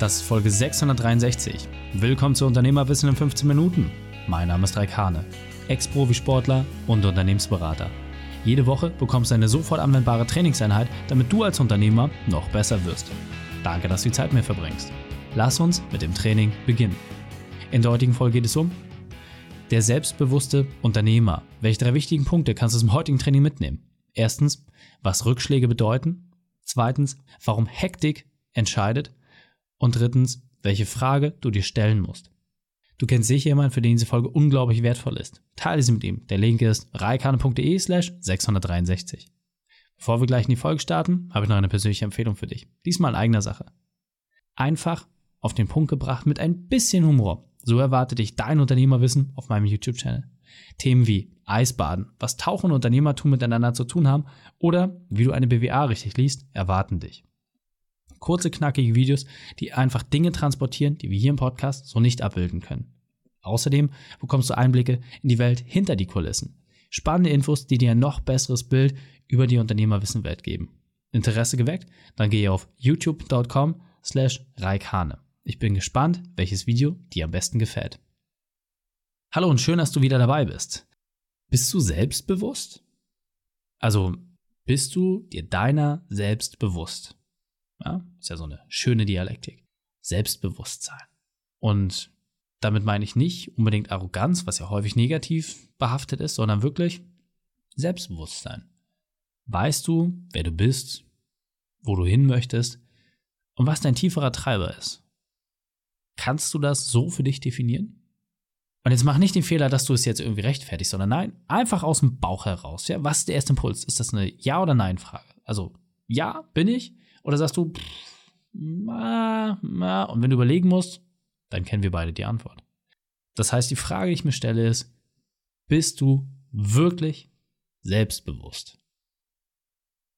Das ist Folge 663. Willkommen zu Unternehmerwissen in 15 Minuten. Mein Name ist Raik Hane, Ex-Profisportler und Unternehmensberater. Jede Woche bekommst du eine sofort anwendbare Trainingseinheit, damit du als Unternehmer noch besser wirst. Danke, dass du die Zeit mit mir verbringst. Lass uns mit dem Training beginnen. In der heutigen Folge geht es um der selbstbewusste Unternehmer. Welche drei wichtigen Punkte kannst du dem heutigen Training mitnehmen? Erstens, was Rückschläge bedeuten. Zweitens, warum Hektik entscheidet. Und drittens, welche Frage du dir stellen musst. Du kennst sicher jemanden, für den diese Folge unglaublich wertvoll ist. Teile sie mit ihm. Der Link ist reikane.de slash 663. Bevor wir gleich in die Folge starten, habe ich noch eine persönliche Empfehlung für dich. Diesmal in eigener Sache. Einfach auf den Punkt gebracht mit ein bisschen Humor. So erwartet dich dein Unternehmerwissen auf meinem YouTube-Channel. Themen wie Eisbaden, was Tauchen und Unternehmertum miteinander zu tun haben oder wie du eine BWA richtig liest, erwarten dich. Kurze, knackige Videos, die einfach Dinge transportieren, die wir hier im Podcast so nicht abbilden können. Außerdem bekommst du Einblicke in die Welt hinter die Kulissen. Spannende Infos, die dir ein noch besseres Bild über die Unternehmerwissenwelt geben. Interesse geweckt? Dann gehe auf youtube.com slash reikhane. Ich bin gespannt, welches Video dir am besten gefällt. Hallo und schön, dass du wieder dabei bist. Bist du selbstbewusst? Also, bist du dir deiner selbst bewusst? Ja, ist ja so eine schöne Dialektik. Selbstbewusstsein. Und damit meine ich nicht unbedingt Arroganz, was ja häufig negativ behaftet ist, sondern wirklich Selbstbewusstsein. Weißt du, wer du bist, wo du hin möchtest und was dein tieferer Treiber ist? Kannst du das so für dich definieren? Und jetzt mach nicht den Fehler, dass du es jetzt irgendwie rechtfertigst, sondern nein, einfach aus dem Bauch heraus. Ja, was ist der erste Impuls? Ist das eine Ja- oder Nein-Frage? Also, ja, bin ich? Oder sagst du, pff, na, na, und wenn du überlegen musst, dann kennen wir beide die Antwort. Das heißt, die Frage, die ich mir stelle, ist, bist du wirklich selbstbewusst?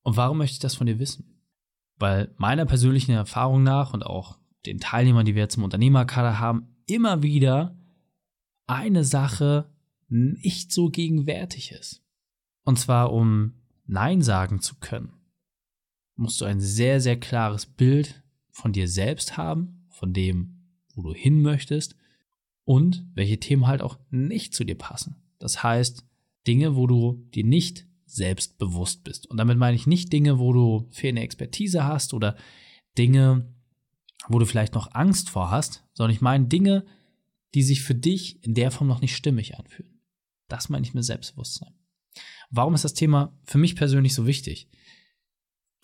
Und warum möchte ich das von dir wissen? Weil meiner persönlichen Erfahrung nach und auch den Teilnehmern, die wir jetzt im Unternehmerkader haben, immer wieder eine Sache nicht so gegenwärtig ist. Und zwar, um Nein sagen zu können, musst du ein sehr, sehr klares Bild von dir selbst haben, von dem, wo du hin möchtest und welche Themen halt auch nicht zu dir passen. Das heißt, Dinge, wo du dir nicht selbstbewusst bist. Und damit meine ich nicht Dinge, wo du fehlende Expertise hast oder Dinge, wo du vielleicht noch Angst vor hast, sondern ich meine Dinge, die sich für dich in der Form noch nicht stimmig anfühlen. Das meine ich mit Selbstbewusstsein. Warum ist das Thema für mich persönlich so wichtig?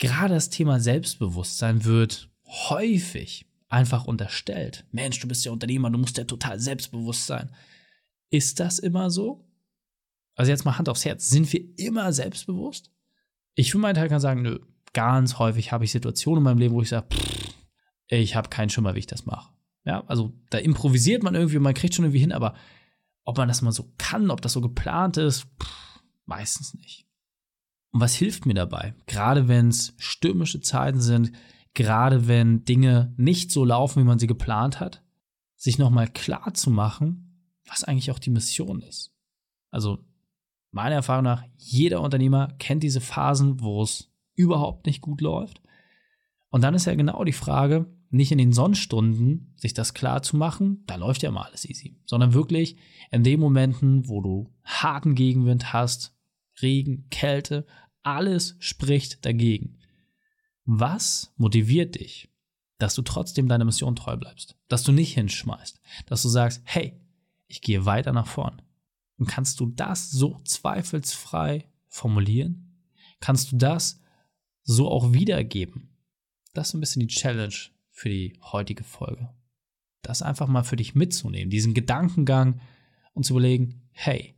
Gerade das Thema Selbstbewusstsein wird häufig einfach unterstellt. Mensch, du bist ja Unternehmer, du musst ja total selbstbewusst sein. Ist das immer so? Also jetzt mal Hand aufs Herz, sind wir immer selbstbewusst? Ich für meinen Teil kann sagen, nö, ganz häufig habe ich Situationen in meinem Leben, wo ich sage, ich habe keinen Schimmer, wie ich das mache. Ja, also da improvisiert man irgendwie, man kriegt schon irgendwie hin, aber ob man das mal so kann, ob das so geplant ist, pff, meistens nicht. Und was hilft mir dabei? Gerade wenn es stürmische Zeiten sind, gerade wenn Dinge nicht so laufen, wie man sie geplant hat, sich nochmal klar zu machen, was eigentlich auch die Mission ist. Also meiner Erfahrung nach, jeder Unternehmer kennt diese Phasen, wo es überhaupt nicht gut läuft. Und dann ist ja genau die Frage, nicht in den Sonnenstunden sich das klar zu machen, da läuft ja mal alles easy, sondern wirklich in den Momenten, wo du harten Gegenwind hast, Regen, Kälte, alles spricht dagegen. Was motiviert dich, dass du trotzdem deiner Mission treu bleibst, dass du nicht hinschmeißt, dass du sagst, hey, ich gehe weiter nach vorn. Und kannst du das so zweifelsfrei formulieren? Kannst du das so auch wiedergeben? Das ist ein bisschen die Challenge für die heutige Folge. Das einfach mal für dich mitzunehmen, diesen Gedankengang und zu überlegen, hey,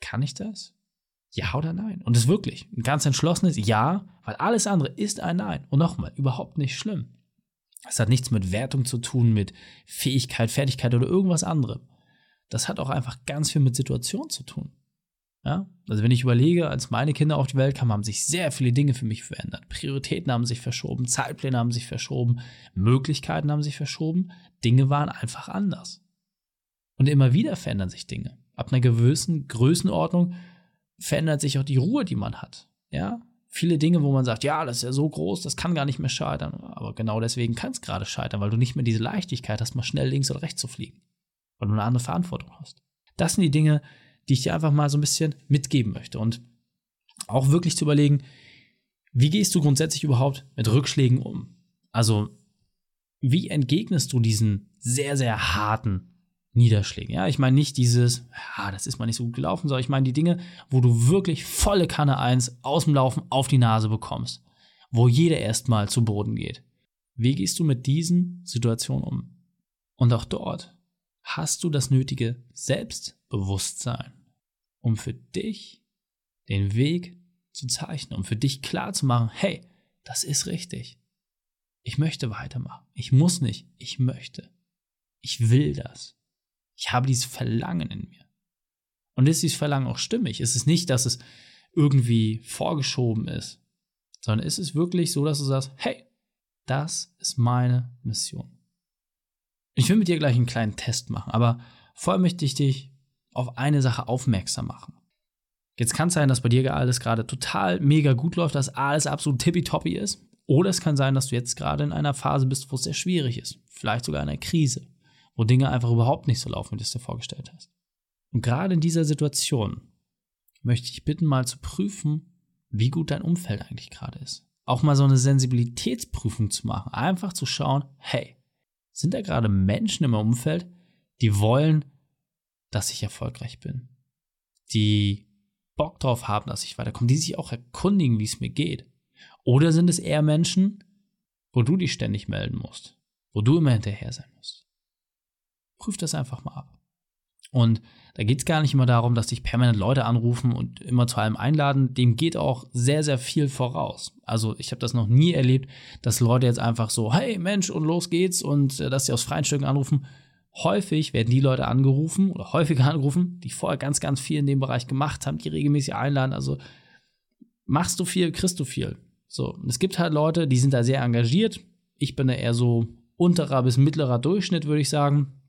kann ich das? Ja oder nein? Und es wirklich ein ganz entschlossenes Ja, weil alles andere ist ein Nein. Und nochmal, überhaupt nicht schlimm. Es hat nichts mit Wertung zu tun, mit Fähigkeit, Fertigkeit oder irgendwas anderem. Das hat auch einfach ganz viel mit Situation zu tun. Ja? Also wenn ich überlege, als meine Kinder auf die Welt kamen, haben sich sehr viele Dinge für mich verändert. Prioritäten haben sich verschoben, Zeitpläne haben sich verschoben, Möglichkeiten haben sich verschoben, Dinge waren einfach anders. Und immer wieder verändern sich Dinge. Ab einer gewissen Größenordnung verändert sich auch die Ruhe, die man hat. Ja? viele Dinge, wo man sagt, ja, das ist ja so groß, das kann gar nicht mehr scheitern. Aber genau deswegen kann es gerade scheitern, weil du nicht mehr diese Leichtigkeit hast, mal schnell links oder rechts zu fliegen. Weil du eine andere Verantwortung hast. Das sind die Dinge, die ich dir einfach mal so ein bisschen mitgeben möchte. Und auch wirklich zu überlegen, wie gehst du grundsätzlich überhaupt mit Rückschlägen um? Also, wie entgegnest du diesen sehr, sehr harten Niederschlägen? Ja, ich meine nicht dieses, ja, das ist mal nicht so gut gelaufen, sondern ich meine die Dinge, wo du wirklich volle Kanne 1 aus dem Laufen auf die Nase bekommst, wo jeder erstmal zu Boden geht. Wie gehst du mit diesen Situationen um? Und auch dort hast du das nötige Selbstbewusstsein, um für dich den Weg zu zeichnen, um für dich klar zu machen, hey, das ist richtig. Ich möchte weitermachen. Ich muss nicht. Ich möchte. Ich will das. Ich habe dieses Verlangen in mir. Und ist dieses Verlangen auch stimmig? Ist es nicht, dass es irgendwie vorgeschoben ist, sondern ist es wirklich so, dass du sagst, hey, das ist meine Mission. Ich will mit dir gleich einen kleinen Test machen, aber vorher möchte ich dich auf eine Sache aufmerksam machen. Jetzt kann es sein, dass bei dir alles gerade total mega gut läuft, dass alles absolut tippitoppi ist. Oder es kann sein, dass du jetzt gerade in einer Phase bist, wo es sehr schwierig ist. Vielleicht sogar in einer Krise, wo Dinge einfach überhaupt nicht so laufen, wie du es dir vorgestellt hast. Und gerade in dieser Situation möchte ich bitten, mal zu prüfen, wie gut dein Umfeld eigentlich gerade ist. Auch mal so eine Sensibilitätsprüfung zu machen. Einfach zu schauen, hey, sind da gerade Menschen im Umfeld, die wollen, dass ich erfolgreich bin? Die Bock drauf haben, dass ich weiterkomme, die sich auch erkundigen, wie es mir geht? Oder sind es eher Menschen, wo du dich ständig melden musst, wo du immer hinterher sein musst? Prüf das einfach mal ab. Und da geht es gar nicht immer darum, dass dich permanent Leute anrufen und immer zu allem einladen. Dem geht auch sehr, sehr viel voraus. Also ich habe das noch nie erlebt, dass Leute jetzt einfach so, hey Mensch, und los geht's und äh, dass sie aus freien Stücken anrufen häufig werden die Leute angerufen oder häufiger angerufen, die vorher ganz, ganz viel in dem Bereich gemacht haben, die regelmäßig einladen. Also machst du viel, kriegst du viel. So, es gibt halt Leute, die sind da sehr engagiert. Ich bin da eher so unterer bis mittlerer Durchschnitt, würde ich sagen.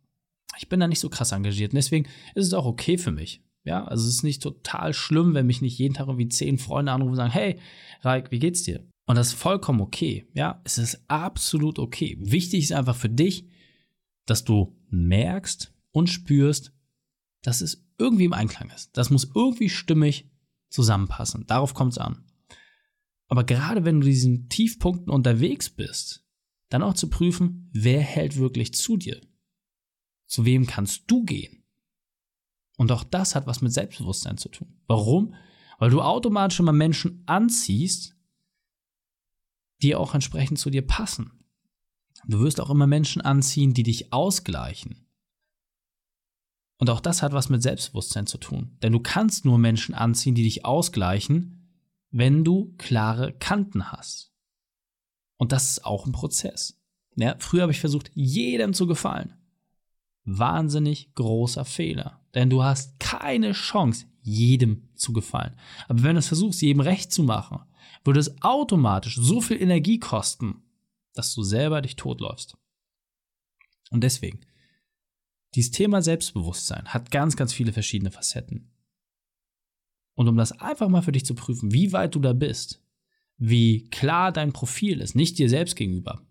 Ich bin da nicht so krass engagiert. Und deswegen ist es auch okay für mich. Ja, also es ist nicht total schlimm, wenn mich nicht jeden Tag irgendwie zehn Freunde anrufen und sagen, hey, Raik, wie geht's dir? Und das ist vollkommen okay. Ja, es ist absolut okay. Wichtig ist einfach für dich, dass du merkst und spürst, dass es irgendwie im Einklang ist. Das muss irgendwie stimmig zusammenpassen. Darauf kommt es an. Aber gerade wenn du diesen Tiefpunkten unterwegs bist, dann auch zu prüfen, wer hält wirklich zu dir? Zu wem kannst du gehen? Und auch das hat was mit Selbstbewusstsein zu tun. Warum? Weil du automatisch immer Menschen anziehst, die auch entsprechend zu dir passen. Du wirst auch immer Menschen anziehen, die dich ausgleichen. Und auch das hat was mit Selbstbewusstsein zu tun. Denn du kannst nur Menschen anziehen, die dich ausgleichen, wenn du klare Kanten hast. Und das ist auch ein Prozess. Ja, früher habe ich versucht, jedem zu gefallen. Wahnsinnig großer Fehler. Denn du hast keine Chance, jedem zu gefallen. Aber wenn du es versuchst, jedem recht zu machen, würde es automatisch so viel Energie kosten, dass du selber dich totläufst. Und deswegen, dieses Thema Selbstbewusstsein hat ganz, ganz viele verschiedene Facetten. Und um das einfach mal für dich zu prüfen, wie weit du da bist, wie klar dein Profil ist, nicht dir selbst gegenüber,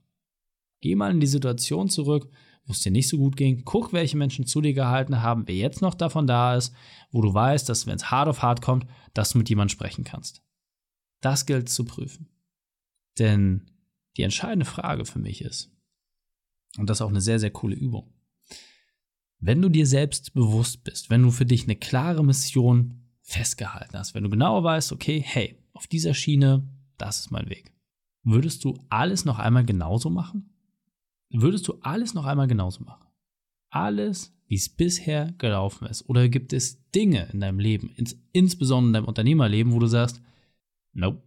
geh mal in die Situation zurück, wo dir nicht so gut ging, guck, welche Menschen zu dir gehalten haben, wer jetzt noch davon da ist, wo du weißt, dass wenn es hart auf hart kommt, dass du mit jemandem sprechen kannst. Das gilt zu prüfen. Denn die entscheidende Frage für mich ist, und das ist auch eine sehr, sehr coole Übung, wenn du dir selbst bewusst bist, wenn du für dich eine klare Mission festgehalten hast, wenn du genau weißt, okay, hey, auf dieser Schiene, das ist mein Weg, würdest du alles noch einmal genauso machen? Würdest du alles noch einmal genauso machen? Alles, wie es bisher gelaufen ist? Oder gibt es Dinge in deinem Leben, ins, insbesondere in deinem Unternehmerleben, wo du sagst, nope,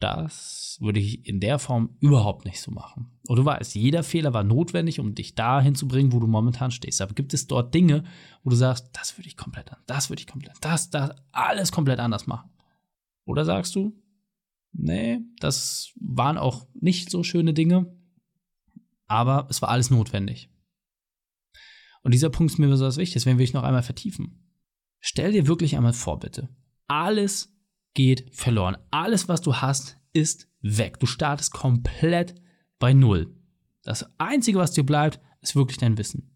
das würde ich in der Form überhaupt nicht so machen. Und du weißt, jeder Fehler war notwendig, um dich dahin zu bringen, wo du momentan stehst. Aber gibt es dort Dinge, wo du sagst, das würde ich komplett anders, das würde ich komplett, das, das, alles komplett anders machen? Oder sagst du, nee, das waren auch nicht so schöne Dinge, aber es war alles notwendig. Und dieser Punkt ist mir besonders wichtig, deswegen will ich noch einmal vertiefen. Stell dir wirklich einmal vor, bitte. Alles geht verloren. Alles, was du hast, ist weg. Du startest komplett bei Null. Das Einzige, was dir bleibt, ist wirklich dein Wissen.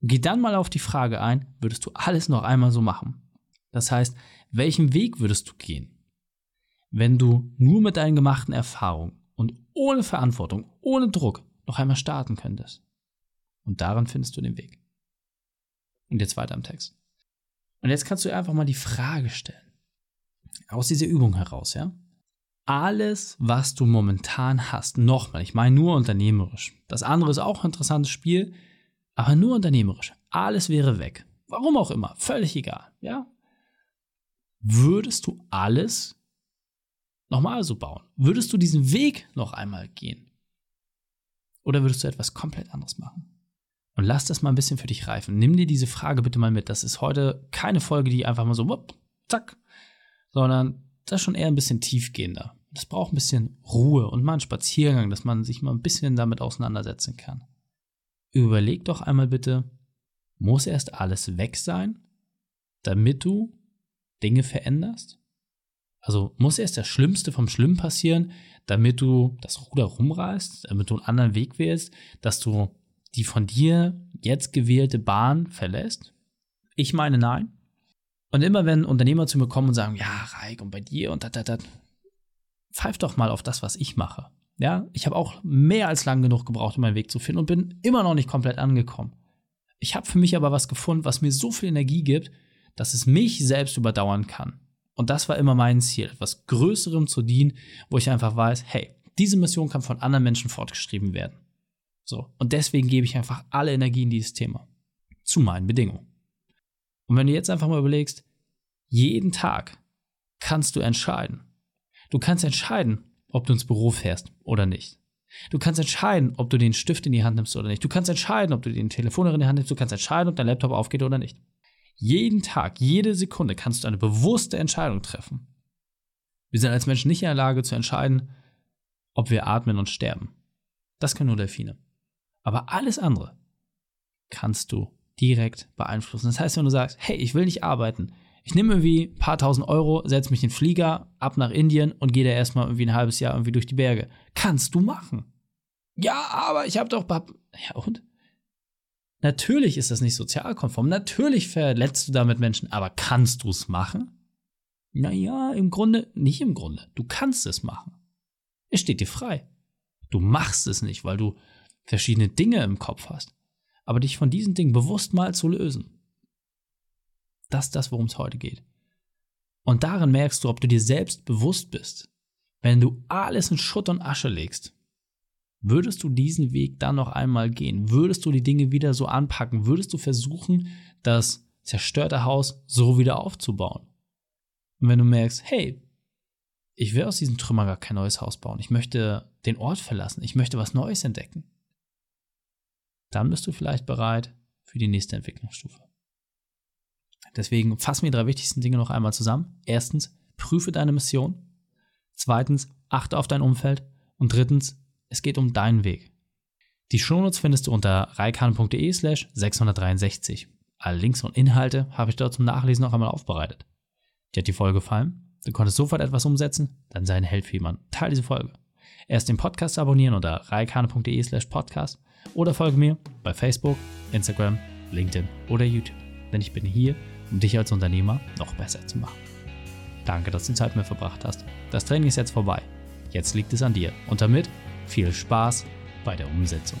Geh dann mal auf die Frage ein, würdest du alles noch einmal so machen? Das heißt, welchen Weg würdest du gehen, wenn du nur mit deinen gemachten Erfahrungen und ohne Verantwortung, ohne Druck noch einmal starten könntest? Und daran findest du den Weg. Und jetzt weiter im Text. Und jetzt kannst du einfach mal die Frage stellen. Aus dieser Übung heraus, ja? Alles, was du momentan hast, nochmal, ich meine nur unternehmerisch. Das andere ist auch ein interessantes Spiel, aber nur unternehmerisch. Alles wäre weg. Warum auch immer, völlig egal, ja? Würdest du alles nochmal so bauen? Würdest du diesen Weg noch einmal gehen? Oder würdest du etwas komplett anderes machen? Und lass das mal ein bisschen für dich reifen. Nimm dir diese Frage bitte mal mit. Das ist heute keine Folge, die einfach mal so, wupp, zack, sondern das ist schon eher ein bisschen tiefgehender. Das braucht ein bisschen Ruhe und mal einen Spaziergang, dass man sich mal ein bisschen damit auseinandersetzen kann. Überleg doch einmal bitte, muss erst alles weg sein, damit du Dinge veränderst? Also muss erst das Schlimmste vom Schlimm passieren, damit du das Ruder rumreißt, damit du einen anderen Weg wählst, dass du die von dir jetzt gewählte Bahn verlässt? Ich meine nein. Und immer wenn Unternehmer zu mir kommen und sagen, ja, Reik, und bei dir und da, da, da, pfeif doch mal auf das, was ich mache. Ja, ich habe auch mehr als lang genug gebraucht, um meinen Weg zu finden und bin immer noch nicht komplett angekommen. Ich habe für mich aber was gefunden, was mir so viel Energie gibt, dass es mich selbst überdauern kann. Und das war immer mein Ziel, etwas Größerem zu dienen, wo ich einfach weiß, hey, diese Mission kann von anderen Menschen fortgeschrieben werden. So. Und deswegen gebe ich einfach alle Energie in dieses Thema. Zu meinen Bedingungen. Und wenn du jetzt einfach mal überlegst, jeden Tag kannst du entscheiden. Du kannst entscheiden, ob du ins Büro fährst oder nicht. Du kannst entscheiden, ob du den Stift in die Hand nimmst oder nicht. Du kannst entscheiden, ob du den Telefonhörer in die Hand nimmst. Du kannst entscheiden, ob dein Laptop aufgeht oder nicht. Jeden Tag, jede Sekunde kannst du eine bewusste Entscheidung treffen. Wir sind als Menschen nicht in der Lage zu entscheiden, ob wir atmen und sterben. Das können nur Delfine. Aber alles andere kannst du direkt beeinflussen. Das heißt, wenn du sagst, hey, ich will nicht arbeiten, ich nehme irgendwie ein paar tausend Euro, setze mich in den Flieger ab nach Indien und gehe da erstmal irgendwie ein halbes Jahr irgendwie durch die Berge. Kannst du machen. Ja, aber ich habe doch. Ja, und? Natürlich ist das nicht sozialkonform. Natürlich verletzt du damit Menschen, aber kannst du es machen? Naja, im Grunde, nicht im Grunde. Du kannst es machen. Es steht dir frei. Du machst es nicht, weil du verschiedene Dinge im Kopf hast, aber dich von diesen Dingen bewusst mal zu lösen. Das ist das, worum es heute geht. Und darin merkst du, ob du dir selbst bewusst bist. Wenn du alles in Schutt und Asche legst, würdest du diesen Weg dann noch einmal gehen? Würdest du die Dinge wieder so anpacken? Würdest du versuchen, das zerstörte Haus so wieder aufzubauen? Und wenn du merkst, hey, ich will aus diesen Trümmern gar kein neues Haus bauen, ich möchte den Ort verlassen, ich möchte was Neues entdecken, dann bist du vielleicht bereit für die nächste Entwicklungsstufe. Deswegen fassen wir die drei wichtigsten Dinge noch einmal zusammen. Erstens, prüfe deine Mission. Zweitens, achte auf dein Umfeld. Und drittens, es geht um deinen Weg. Die Shownotes findest du unter reikan.de slash 663. Alle Links und Inhalte habe ich dort zum Nachlesen noch einmal aufbereitet. Dir hat die Folge gefallen? Du konntest sofort etwas umsetzen? Dann sei ein Held für jemanden. Teil diese Folge. Erst den Podcast abonnieren unter reikane.de slash podcast oder folge mir bei Facebook, Instagram, LinkedIn oder YouTube. Denn ich bin hier, um dich als Unternehmer noch besser zu machen. Danke, dass du Zeit mit verbracht hast. Das Training ist jetzt vorbei. Jetzt liegt es an dir. Und damit viel Spaß bei der Umsetzung.